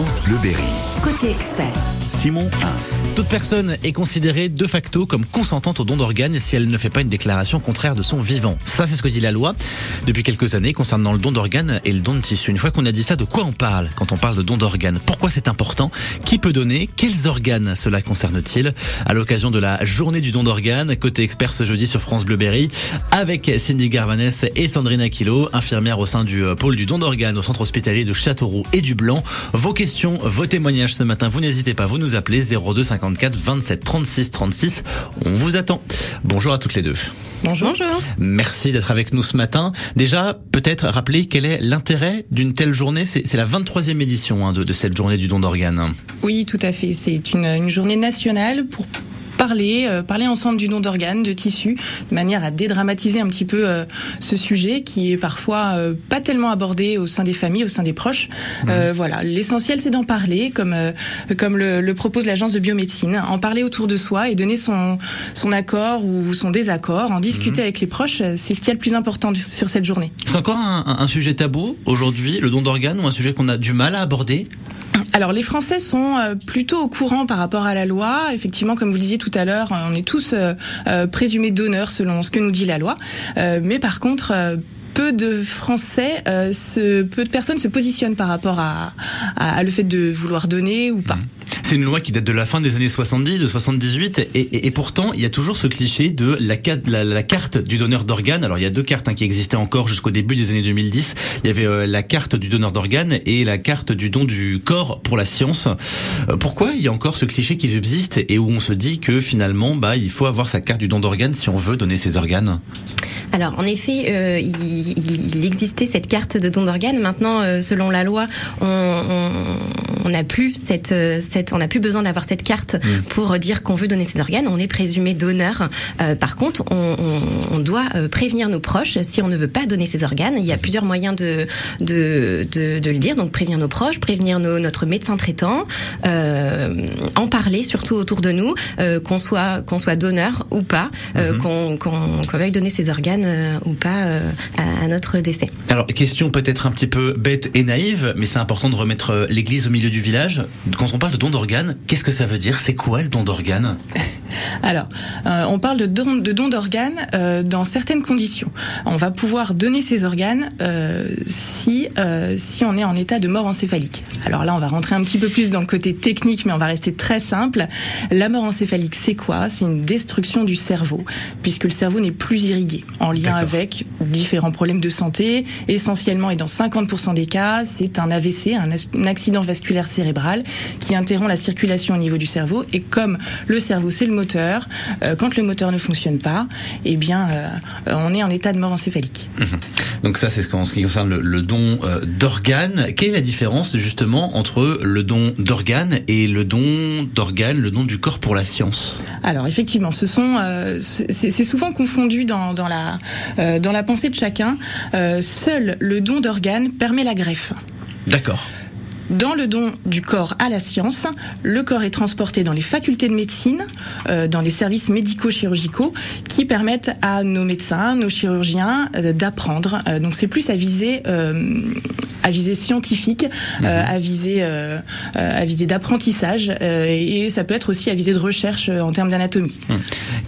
France Bleu Berry. Côté expert. Simon Ins. Toute personne est considérée de facto comme consentante au don d'organes si elle ne fait pas une déclaration contraire de son vivant. Ça, c'est ce que dit la loi depuis quelques années concernant le don d'organes et le don de tissu. Une fois qu'on a dit ça, de quoi on parle quand on parle de don d'organes? Pourquoi c'est important? Qui peut donner? Quels organes cela concerne-t-il? À l'occasion de la journée du don d'organes, côté expert ce jeudi sur France Bleu Berry, avec Cindy Garvanès et Sandrine Aquilo, infirmière au sein du euh, pôle du don d'organes au centre hospitalier de Châteauroux et du Blanc. Vos questions, vos témoignages ce matin, vous n'hésitez pas, vous nous appelez 02 54 27 36 36. On vous attend. Bonjour à toutes les deux. Bonjour. Merci d'être avec nous ce matin. Déjà, peut-être rappeler quel est l'intérêt d'une telle journée. C'est la 23e édition hein, de, de cette journée du don d'organes. Oui, tout à fait. C'est une, une journée nationale pour parler, euh, parler ensemble du don d'organes, de tissus, de manière à dédramatiser un petit peu euh, ce sujet qui est parfois euh, pas tellement abordé au sein des familles, au sein des proches. Mhm. voilà, l'essentiel c'est d'en parler, comme comme le, le propose l'agence de biomédecine, en parler autour de soi et donner son son accord ou son désaccord, en discuter Mhm. avec les proches, c'est ce qui est le plus important sur cette journée. C'est encore un, un- un sujet tabou aujourd'hui, le don d'organes, ou un sujet qu'on a du mal à aborder? Alors les Français sont euh, plutôt au courant par rapport à la loi. Effectivement, comme vous le disiez tout à l'heure, on est tous euh, euh, présumés donneurs selon ce que nous dit la loi. Mais par contre, peu de Français, peu de personnes se positionnent par rapport à, à, à le fait de vouloir donner ou pas. C'est une loi qui date de la fin des années 70, de 78, et, pourtant il y a toujours ce cliché de la, ca- la, la carte du donneur d'organes. Alors il y a deux cartes hein, qui existaient encore jusqu'au début des années 2010. Il y avait euh, la carte du donneur d'organes et la carte du don du corps pour la science. Euh, pourquoi il y a encore ce cliché qui subsiste et où on se dit que finalement bah il faut avoir sa carte du don d'organes si on veut donner ses organes? Alors, en effet, euh, il, existait cette carte de don d'organes. Maintenant, selon la loi, on- n'a plus cette, cette, n'a plus besoin d'avoir cette carte pour dire qu'on veut donner ses organes. On est présumé donneur. Euh, par contre, on, on- on doit euh, prévenir nos proches si on ne veut pas donner ses organes. Il y a plusieurs moyens de, de, de, de le dire. Donc, prévenir nos proches, prévenir nos- notre médecin traitant, euh, en parler surtout autour de nous, euh, qu'on soit qu'on soit donneur ou pas, euh, qu'on veuille donner ses organes ou pas à, à notre décès. Alors, question peut-être un petit peu bête et naïve, mais c'est important de remettre l'église au milieu du village. Quand on parle de don d'organes, qu'est-ce que ça veut dire? C'est quoi le don d'organes? Alors, euh, on parle de don de don d'organes euh, dans certaines conditions. On va pouvoir donner ses organes euh, si euh, si on est en état de mort encéphalique. Alors là, on va rentrer un petit peu plus dans le côté technique, mais on va rester très simple. La mort encéphalique, c'est quoi? C'est une destruction du cerveau, puisque le cerveau n'est plus irrigué, en lien avec différents problèmes de santé. Essentiellement, et dans 50% des cas, c'est un AVC, un accident vasculaire cérébral, qui interrompt la circulation au niveau du cerveau. Et comme le cerveau, c'est le moteur, euh, quand le moteur ne fonctionne pas, eh bien, euh, on est en état de mort encéphalique. Donc ça, c'est ce qu'en ce qui concerne le, le don euh, d'organes. Quelle est la différence justement entre le don d'organes et le don d'organes, le don du corps pour la science? Alors effectivement, ce sont c'est souvent confondu dans, dans la dans la pensée de chacun. Seul le don d'organes permet la greffe. D'accord. Dans le don du corps à la science, le corps est transporté dans les facultés de médecine, euh, dans les services médico-chirurgicaux, qui permettent à nos médecins, nos chirurgiens euh, d'apprendre. Euh, donc c'est plus à visée, euh, à visée scientifique, euh, à euh, à visée d'apprentissage, et ça peut être aussi à visée de recherche en termes d'anatomie.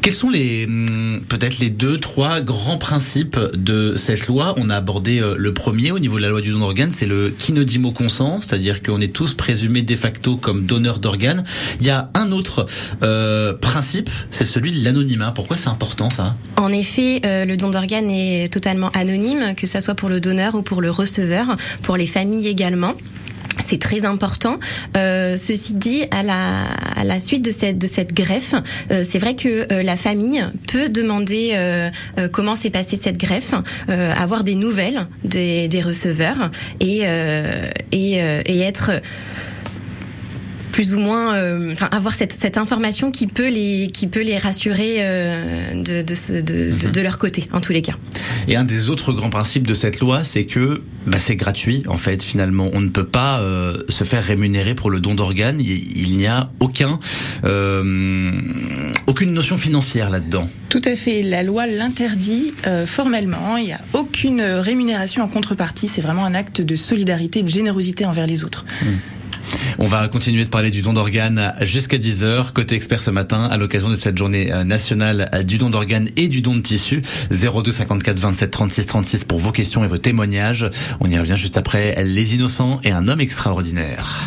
Quels sont les hum, peut-être les deux, trois grands principes de cette loi? On a abordé le premier au niveau de la loi du don d'organes, c'est le qui ne dit mot consent, c'est-à-dire qu'on est tous présumés de facto comme donneurs d'organes. Il y a un autre euh, principe, c'est celui de l'anonymat. Pourquoi c'est important ça? En effet, euh, le don d'organes est totalement anonyme, que ça soit pour le donneur ou pour le receveur, pour les familles également. C'est très important. Euh, ceci dit, à la, suite de cette, greffe, euh, c'est vrai que euh, la famille peut demander comment s'est passée cette greffe, avoir des nouvelles des, receveurs et être plus ou moins, euh, enfin avoir cette, cette information qui peut les qui peut les rassurer euh, de, de, de, de, de leur côté en tous les cas. Et un des autres grands principes de cette loi, c'est que bah, c'est gratuit en fait. Finalement, on ne peut pas euh, se faire rémunérer pour le don d'organes. Il, il n'y a aucun euh, aucune notion financière là-dedans. Tout à fait. La loi l'interdit euh, formellement. Il n'y a aucune rémunération en contrepartie. C'est vraiment un acte de solidarité et de générosité envers les autres. On va continuer de parler du don d'organes jusqu'à 10h. Côté expert ce matin, à l'occasion de cette journée euh, nationale du don d'organes et du don de tissu. 02 54 27 36 36 pour vos questions et vos témoignages. On y revient juste après Les Innocents et un homme extraordinaire.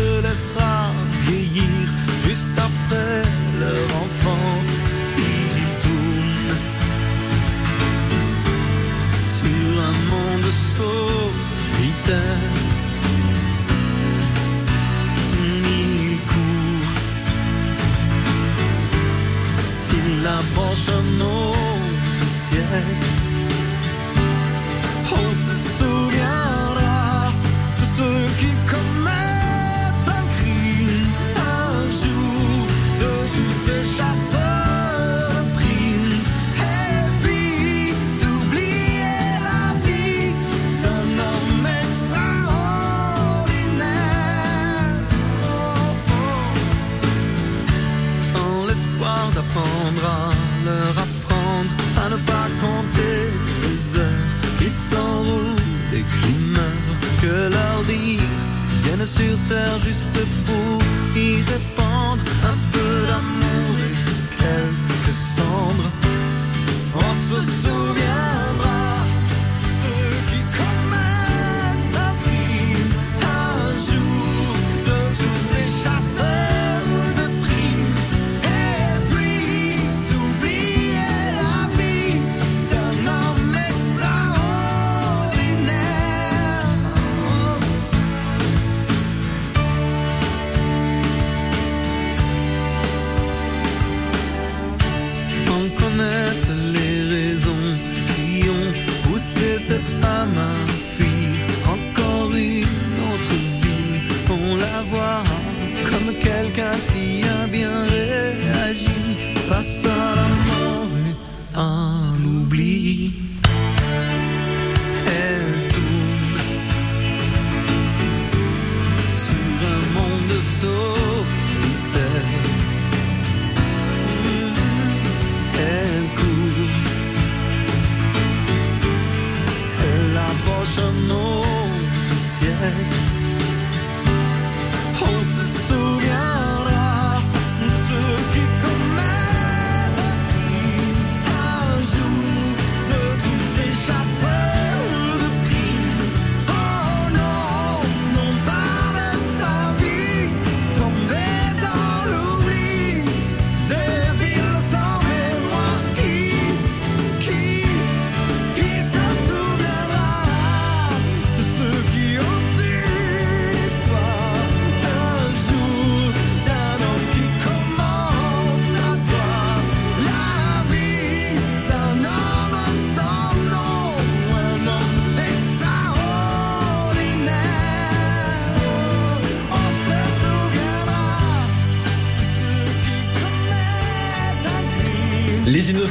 night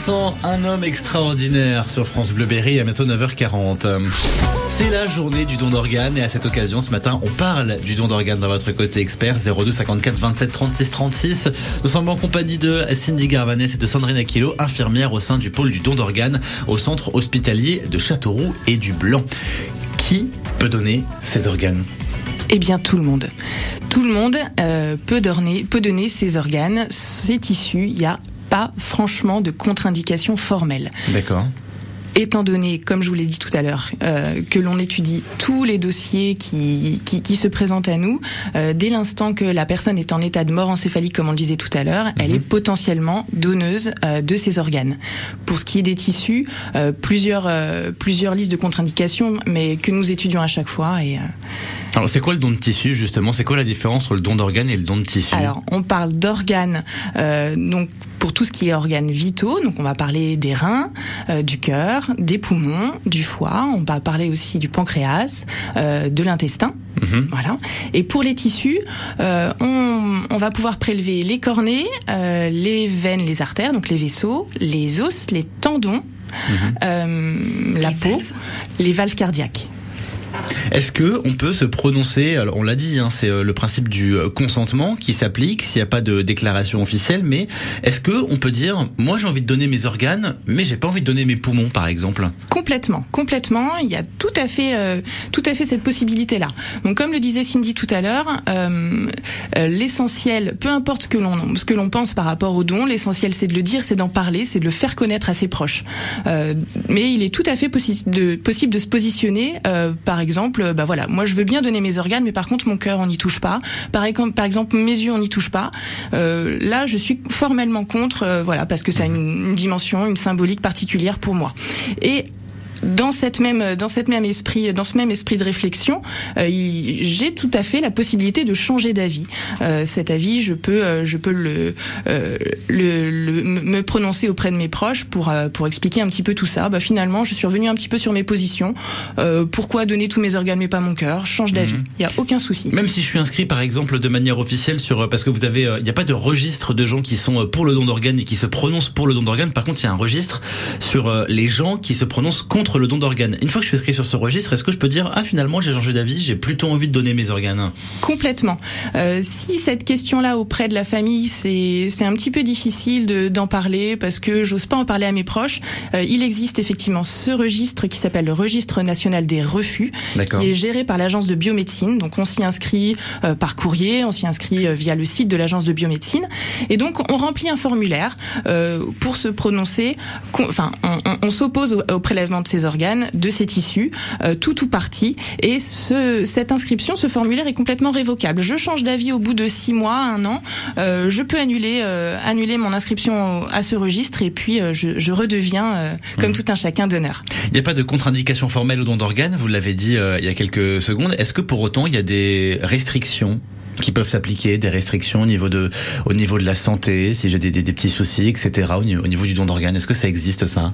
homme extraordinaire sur France Bleu Berry à bientôt 9h40. C'est la journée du don d'organes et à cette occasion ce matin on parle du don d'organes dans votre côté expert 02 54 27 36 36. Nous sommes en compagnie de Cindy Garvanès et de Sandrine Aquilo, infirmière au sein du pôle du don d'organes au centre hospitalier de Châteauroux et du Blanc. Qui peut donner ses organes? Eh bien, tout le monde. Tout le monde euh, peut, donner, peut donner ses organes, ses tissus. Il y a pas franchement de contre-indication formelle. D'accord. étant donné, comme je vous l'ai dit tout à l'heure, euh, que l'on étudie tous les dossiers qui, qui, qui se présentent à nous, euh, dès l'instant que la personne est en état de mort encéphalique, comme on le disait tout à l'heure, elle Mhm. est potentiellement donneuse euh, de ces organes. Pour ce qui est des tissus, euh, plusieurs, euh, plusieurs listes de contre-indications, mais que nous étudions à chaque fois. Et, euh, Alors c'est quoi le don de tissu justement? C'est quoi la différence entre le don d'organes et le don de tissu? Alors, on parle d'organes, donc pour tout ce qui est organes vitaux, donc on va parler des reins, euh, du cœur, des poumons, du foie. On va parler aussi du pancréas, euh, de l'intestin. Mhm. Voilà. Et pour les tissus, euh, on, on va pouvoir prélever les cornets, euh, les veines, les artères, donc les vaisseaux, les os, les tendons, euh, la Les peau, valves. les valves cardiaques. Est-ce que on peut se prononcer on l'a dit, hein, c'est euh, le principe du euh, consentement qui s'applique s'il n'y a pas de déclaration officielle. Mais est-ce que on peut dire, moi j'ai envie de donner mes organes, mais j'ai pas envie de donner mes poumons, par exemple? Complètement, complètement. Il y a tout à fait, euh, tout à fait cette possibilité-là. Donc, comme le disait Cindy tout à l'heure, l'essentiel, peu importe ce que l'on pense par rapport au don, l'essentiel c'est de le dire, c'est d'en parler, c'est de le faire connaître à ses proches. Mais il est tout à fait possible de se positionner, par exemple, euh, bah voilà, moi je veux bien donner mes organes, mais par contre mon cœur on n'y touche pas. Par, exemple- par exemple, mes yeux on n'y touche pas. Euh, là, je suis formellement contre, euh, voilà, parce que ça a une dimension, une symbolique particulière pour moi. Et dans cette même dans cette même esprit dans ce même esprit de réflexion, euh, j'ai tout à fait la possibilité de changer d'avis. Euh, cet avis, je peux euh, je peux le, euh, le, le- me prononcer auprès de mes proches pour euh, pour expliquer un petit peu tout ça. Bah finalement, je suis revenu un petit peu sur mes positions. Euh, pourquoi donner tous mes organes mais pas mon cœur? Change d'avis. Mhm. Il y a aucun souci. Même si je suis inscrit, par exemple, de manière officielle sur, parce que vous avez, il n'y a pas de registre de gens qui sont pour le don d'organes et qui se prononcent pour le don d'organes. Par contre, il y a un registre sur les gens qui se prononcent contre le don d'organes. Une fois que je suis inscrit sur ce registre, est-ce que je peux dire, ah finalement, j'ai changé d'avis, j'ai plutôt envie de donner mes organes? Complètement. Euh, si cette question-là auprès de la famille, c'est c'est un petit peu difficile de- d'en parler parce que j'ose pas en parler à mes proches. euh, il existe effectivement ce registre qui s'appelle le registre national des refus, D'accord. qui est géré par l'agence de biomédecine. Donc on s'y inscrit euh, par courrier, on s'y inscrit euh, via le site de l'agence de biomédecine, et donc on remplit un formulaire euh, pour se prononcer. Enfin, on, on- on s'oppose au, au prélèvement de ces organes, de ces tissus, euh, tout ou partie, et ce, cette inscription, ce formulaire est complètement révocable. Je change d'avis au bout de six mois, un an, euh, je peux annuler euh, annuler mon inscription à ce registre et puis euh, je, je redeviens comme tout un chacun d'honneur. Il n'y a pas de contre-indication formelle au don d'organes, vous l'avez dit il y a quelques secondes. Est-ce que pour autant il y a des restrictions qui peuvent s'appliquer, des restrictions au niveau de, au niveau de la santé, si j'ai des, des, des petits soucis, etc. Au niveau, au niveau du don d'organes, est-ce que ça existe ça?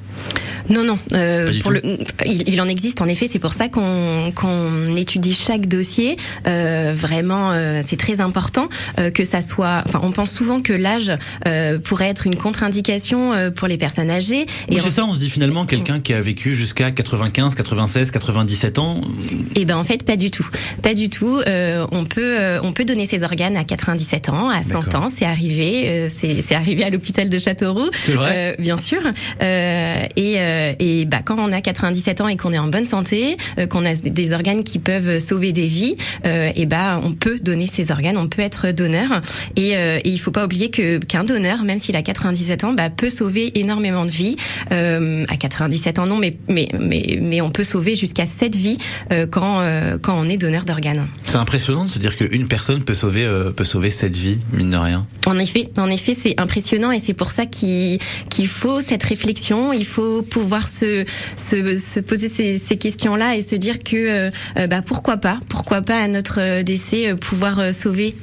Non, non. euh, pour le, il, il en existe en effet. C'est pour ça qu'on qu'on étudie chaque dossier. Euh, vraiment, euh, c'est très important que ça soit. Enfin, on pense souvent que l'âge pourrait être une contre-indication pour les personnes âgées. Oui, c'est en- ça, on se dit finalement quelqu'un qui a vécu jusqu'à 95, 96, 97 ans. Eh ben en fait pas du tout, pas du tout. On peut on peut donner ses organes à 97 ans, à 100 D'accord. ans, c'est arrivé, euh, c'est arrivé à l'hôpital de Châteauroux, vrai? Euh, bien sûr. Euh, et euh, et bah quand on a 97 ans et qu'on est en bonne santé, euh, qu'on a des organes qui peuvent sauver des vies, et bah on peut donner ses organes, on peut être donneur. Et, et il faut pas oublier que qu'un donneur, même s'il a 97 ans, bah, peut sauver énormément de vies. À 97 ans non, mais mais mais mais on peut sauver jusqu'à 7 vies quand quand on est donneur d'organes. C'est impressionnant de se dire qu'une personne peut sauver, euh, peut sauver cette vie, mine de rien. En effet, en effet, c'est impressionnant et c'est pour ça qu'il qu'il faut cette réflexion. Il faut pouvoir se se, se poser ces, ces questions-là et se dire que euh, euh, bah pourquoi pas, pourquoi pas à notre décès pouvoir sauver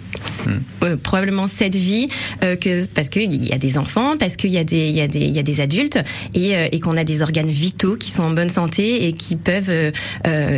euh, probablement cette vie euh, que parce qu'il y a des enfants, parce qu'il y a des il y a des il y a des adultes et, et qu'on a des organes vitaux qui sont en bonne santé et qui peuvent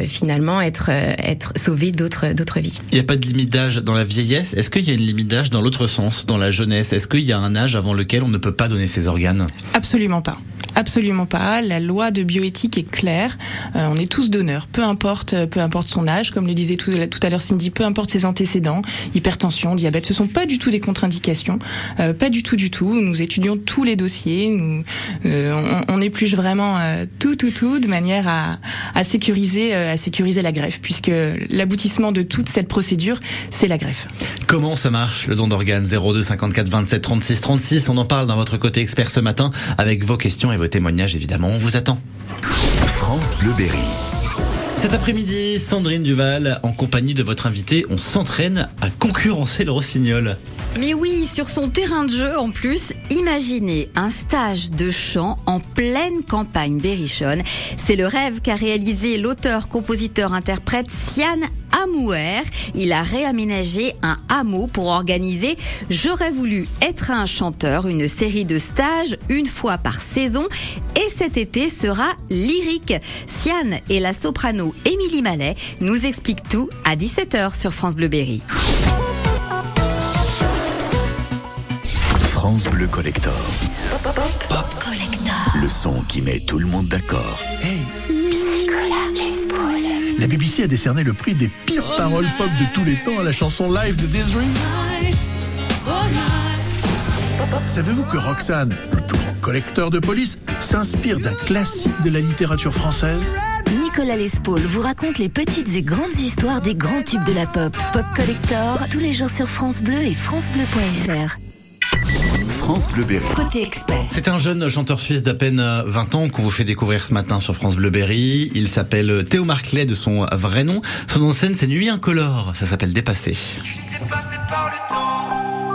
finalement être être sauvés d'autres d'autres vies. Il n'y a pas de limite d'âge dans la vieillesse. Est-ce qu'il y a une limite d'âge dans l'autre sens, dans la jeunesse? Est-ce qu'il y a un âge avant lequel on ne peut pas donner ses organes? Absolument pas. Absolument pas. La loi de bioéthique est claire. Euh, on est tous donneurs, peu importe, euh, peu importe son âge, comme le disait tout, à l'heure Cindy, peu importe ses antécédents, hypertension, diabète, ce sont pas du tout des contre-indications, euh, pas du tout, du tout. Nous étudions tous les dossiers, nous, on, épluche vraiment tout, tout, tout, de manière à, sécuriser, à sécuriser la greffe, puisque l'aboutissement de toute cette procédure, c'est la greffe. Comment ça marche le don d'organes? 02 54 27 36 36 On en parle dans votre côté expert ce matin avec vos questions et vos vos témoignages évidemment, on vous attend. France Bleu Berry. Cet après-midi, Sandrine Duval, en compagnie de votre invité, on s'entraîne à concurrencer le rossignol. Mais oui, sur son terrain de jeu en plus, imaginez un stage de chant en pleine campagne berrichonne. C'est le rêve qu'a réalisé l'auteur, compositeur, interprète Sian Amouer. Il a réaménagé un hameau pour organiser J'aurais voulu être un chanteur, une série de stages une fois par saison. Et cet été sera lyrique. Sian et la soprano Émilie Mallet nous expliquent tout à 17h sur France Bleu Berry. France Bleu Collector. Pop, Collector. Le son qui met tout le monde d'accord. Hey. La BBC a décerné le prix des pires paroles pop de tous les temps à la chanson live de Desiree. Savez-vous que Roxane, le plus grand collecteur de police, s'inspire d'un classique de la littérature française? Nicolas Lespaul vous raconte les petites et grandes histoires des grands tubes de la pop. Pop Collector, tous les jours sur France Bleu et francebleu.fr. France Bleu Berry. Côté expert. C'est un jeune chanteur suisse d'à peine 20 ans qu'on vous fait découvrir ce matin sur France Bleu Berry. Il s'appelle Théo Marclay de son vrai nom. Son nom de scène, c'est Nuit Incolore. Ça s'appelle Dépassé. Je suis dépassé par le temps.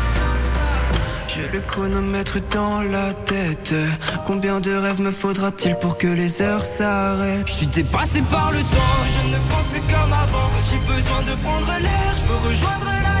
le chronomètre dans la tête. Combien de rêves me faudra-t-il pour que les heures s'arrêtent? Je suis dépassé par le temps, je ne pense plus comme avant. J'ai besoin de prendre l'air, je veux rejoindre la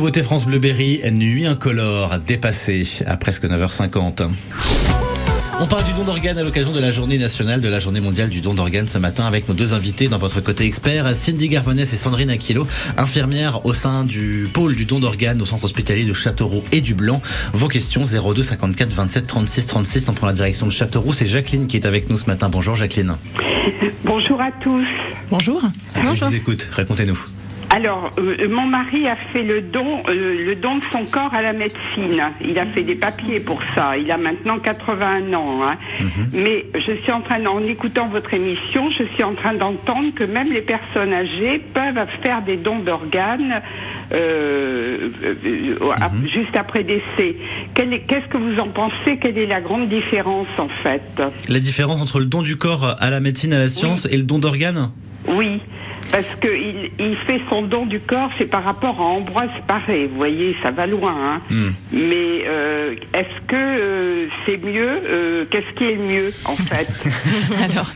nouveauté France Bleu Berry, Nuit incolore, dépassée à presque 9h50. On parle du don d'organes à l'occasion de la journée nationale, de la journée mondiale du don d'organes ce matin avec nos deux invités dans votre côté expert, Cindy Garvanès et Sandrine Aquilo, infirmières au sein du pôle du don d'organes au centre hospitalier de Châteauroux et du Blanc. Vos questions 02 54 27 36 36. On prend la direction de Châteauroux. C'est Jacqueline qui est avec nous ce matin. Bonjour Jacqueline. Bonjour à tous. Bonjour. Je vous écoute. Racontez-nous. Alors, euh, mon mari a fait le don, euh, le don de son corps à la médecine. Il a fait des papiers pour ça. Il a maintenant 81 ans. Hein. Mhm. Mais je suis en train, en écoutant votre émission, je suis en train d'entendre que même les personnes âgées peuvent faire des dons d'organes euh, Mhm. juste après décès. Qu'est-ce que vous en pensez? Quelle est la grande différence en fait? La différence entre le don du corps à la médecine, à la science et le don d'organes? Oui, parce que il, il fait son don du corps, c'est par rapport à Ambroise Paré. Vous voyez, ça va loin. Hein. Hmm. Mais euh, est-ce que euh, c'est mieux euh, Qu'est-ce qui est le mieux en fait? Alors,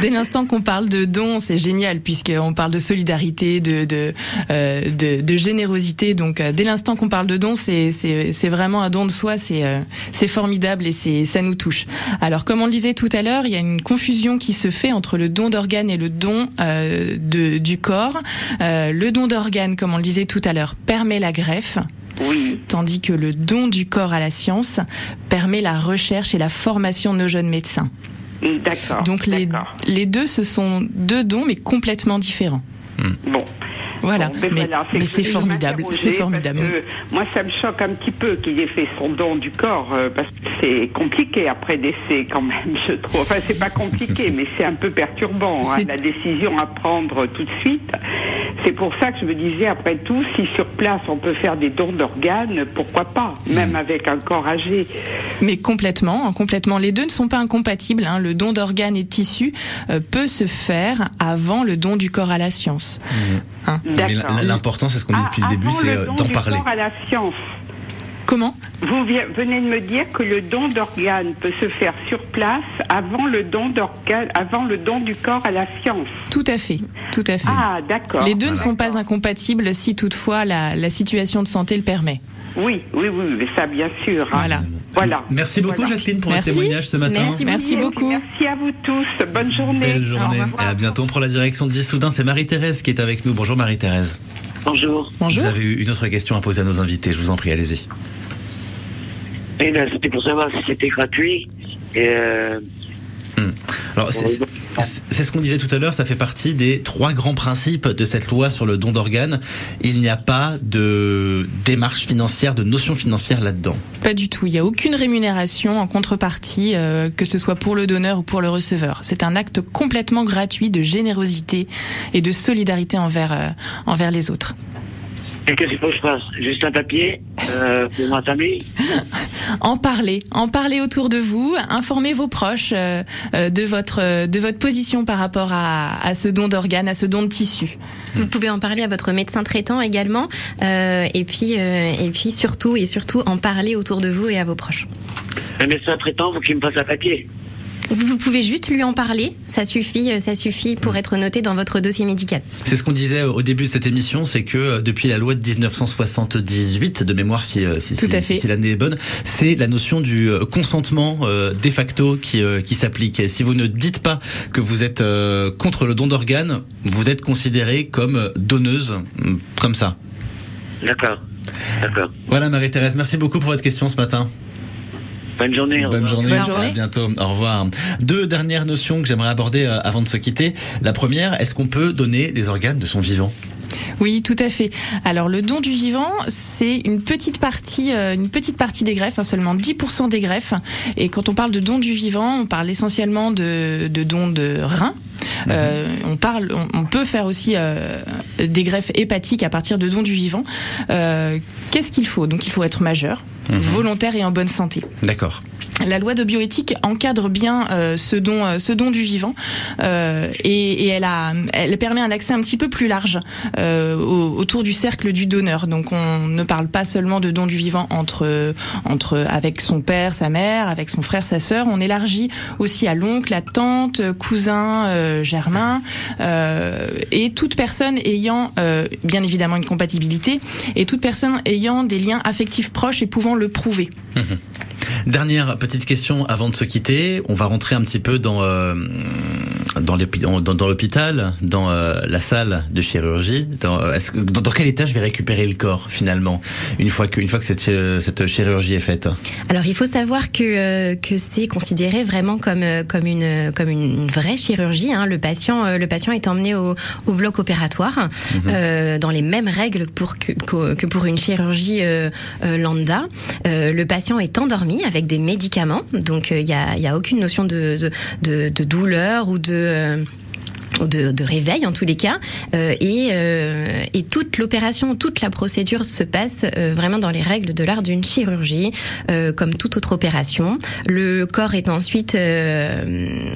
dès l'instant qu'on parle de don, c'est génial puisqu'on parle de solidarité, de de, euh, de, de générosité. Donc, euh, dès l'instant qu'on parle de don, c'est c'est c'est vraiment un don de soi. C'est euh, c'est formidable et c'est ça nous touche. Alors, comme on le disait tout à l'heure, il y a une confusion qui se fait entre le don d'organes et le don euh, de du corps. Euh, le don d'organes, comme on le disait tout à l'heure, permet la greffe. Oui. Tandis que le don du corps à la science permet la recherche et la formation de nos jeunes médecins. D'accord. Donc les, les deux, ce sont deux dons, mais complètement différents. Bon. Voilà, Bon, ben mais, voilà, mais c'est formidable, c'est formidable. que moi, ça me choque un petit peu qu'il ait fait son don du corps, euh, parce que c'est compliqué après décès quand même, je trouve. Enfin, c'est pas compliqué, mais c'est un peu perturbant, hein, la décision à prendre tout de suite. C'est pour ça que je me disais, après tout, si sur place on peut faire des dons d'organes, pourquoi pas, même avec un corps âgé. Mais complètement, hein, complètement. Les deux ne sont pas incompatibles. hein. Le don d'organes et de tissus euh, peut se faire avant le don du corps à la science. L'important, c'est ce qu'on dit Ah, depuis le début, c'est euh, d'en parler. corps à la science. Comment? Vous venez de me dire que le don d'organes peut se faire sur place avant le don d'organes, avant le don du corps à la science. Tout à fait, tout à fait. Ah, d'accord. Les deux ne sont pas incompatibles si toutefois la, la situation de santé le permet. Oui, oui, oui, mais ça, bien sûr. hein. Voilà. Merci beaucoup, Voilà. Jacqueline, pour Merci. votre témoignage ce matin. Merci Merci beaucoup. Merci à vous tous. Bonne journée. Belle journée. Et à bientôt. On prend la direction d'Issoudun. C'est Marie-Thérèse qui est avec nous. Bonjour Marie-Thérèse. Bonjour. Bonjour. Vous avez eu une autre question à poser à nos invités. Je vous en prie, allez-y. Et là, c'était pour savoir si c'était gratuit. Et euh, Alors, c'est ce qu'on disait tout à l'heure, ça fait partie des trois grands principes de cette loi sur le don d'organes. Il n'y a pas de démarche financière, de notion financière là-dedans. Pas du tout. Il n'y a aucune rémunération en contrepartie, euh, que ce soit pour le donneur ou pour le receveur. C'est un acte complètement gratuit de générosité et de solidarité envers, euh, envers les autres. Et qu'est-ce qu'il faut que je fasse Juste un papier euh, pour ma famille En parler, en parler autour de vous, informer vos proches euh, euh, de votre euh, de votre position par rapport à, à ce don d'organes, à ce don de tissu. Vous pouvez en parler à votre médecin traitant également, euh, et puis euh, et puis surtout et surtout en parler autour de vous et à vos proches. Un médecin traitant, faut qu'il me fasse un papier. Vous, pouvez juste lui en parler, ça suffit, euh, ça suffit pour être noté dans votre dossier médical. C'est ce qu'on disait euh, au début de cette émission, c'est que euh, depuis la loi de 1978, de mémoire si, si, l'année est bonne, c'est la notion du consentement euh, de facto qui, euh, qui s'applique. Si vous ne dites pas que vous êtes euh, contre le don d'organes, vous êtes considéré comme donneuse, mm, comme ça. D'accord. D'accord. Voilà Marie-Thérèse, merci beaucoup pour votre question ce matin. Bonne journée. au Bonne revoir. journée. Bonne journée. À bientôt. Au revoir. Deux dernières notions que j'aimerais aborder euh, avant de se quitter. La première, est-ce qu'on peut donner des organes de son vivant? Oui, tout à fait. Alors le don du vivant, c'est une petite partie, euh, une petite partie des greffes, hein, seulement 10% des greffes. Et quand on parle de don du vivant, on parle essentiellement de, de dons de reins. Euh, on parle, on, on peut faire aussi euh, des greffes hépatiques à partir de dons du vivant. Euh, Qu'est-ce qu'il faut? Donc il faut être majeur, volontaire et en bonne santé. D'accord. La loi de bioéthique encadre bien euh, ce don, euh, ce don du vivant, euh, et, et elle a, elle permet un accès un petit peu plus large euh, au- autour du cercle du donneur. Donc on ne parle pas seulement de don du vivant entre, entre avec son père, sa mère, avec son frère, sa sœur. On élargit aussi à l'oncle, la tante, cousin, euh, germain, euh, et toute personne ayant, bien évidemment, une compatibilité, et toute personne ayant des liens affectifs proches et pouvant le prouver. Dernière petite question avant de se quitter. On va rentrer un petit peu dans euh, dans l'hôpital, dans euh, la salle de chirurgie, dans, dans, dans, quel état je vais récupérer le corps finalement une fois que, une fois que cette, cette chirurgie est faite? Alors il faut savoir que que c'est considéré vraiment comme comme une comme une vraie chirurgie. Hein. Le patient le patient est emmené au, au bloc opératoire mhm. dans les mêmes règles pour que, que, pour une chirurgie lambda. le patient est endormi avec des médicaments, donc il y a, y a aucune notion de douleur ou de euh, de, de, réveil en tous les cas euh, et, euh, et toute l'opération, toute la procédure se passe euh, vraiment dans les règles de l'art d'une chirurgie, euh, comme toute autre opération. Le corps est ensuite, euh,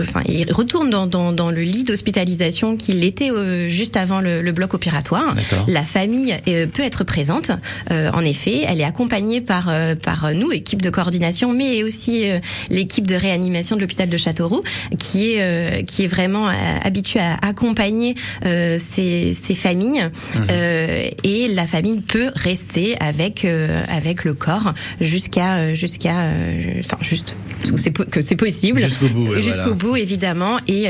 enfin, il retourne dans, dans, dans le lit d'hospitalisation qu'il était juste avant le, le, bloc opératoire. La famille peut être présente. en effet, elle est accompagnée par par nous, équipe de coordination, mais aussi l'équipe de réanimation de l'hôpital de Châteauroux, qui est qui est vraiment euh, habitué à accompagner euh, ces, ces, familles mhm. euh, et la famille peut rester avec avec le corps jusqu'à jusqu'à enfin juste que c'est possible jusqu'au bout jusqu'au bout évidemment et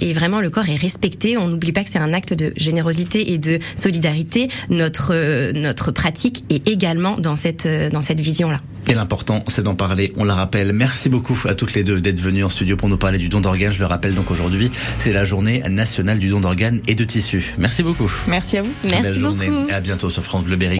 et vraiment le corps est respecté on n'oublie pas que c'est un acte de générosité et de solidarité notre notre pratique est également dans cette dans cette vision là et l'important, c'est d'en parler. On la rappelle. Merci beaucoup à toutes les deux d'être venues en studio pour nous parler du don d'organes. Je le rappelle donc aujourd'hui, c'est la journée nationale du don d'organes et de tissus. Merci beaucoup. Merci à vous. Merci beaucoup. À bientôt sur France Bleu Berry.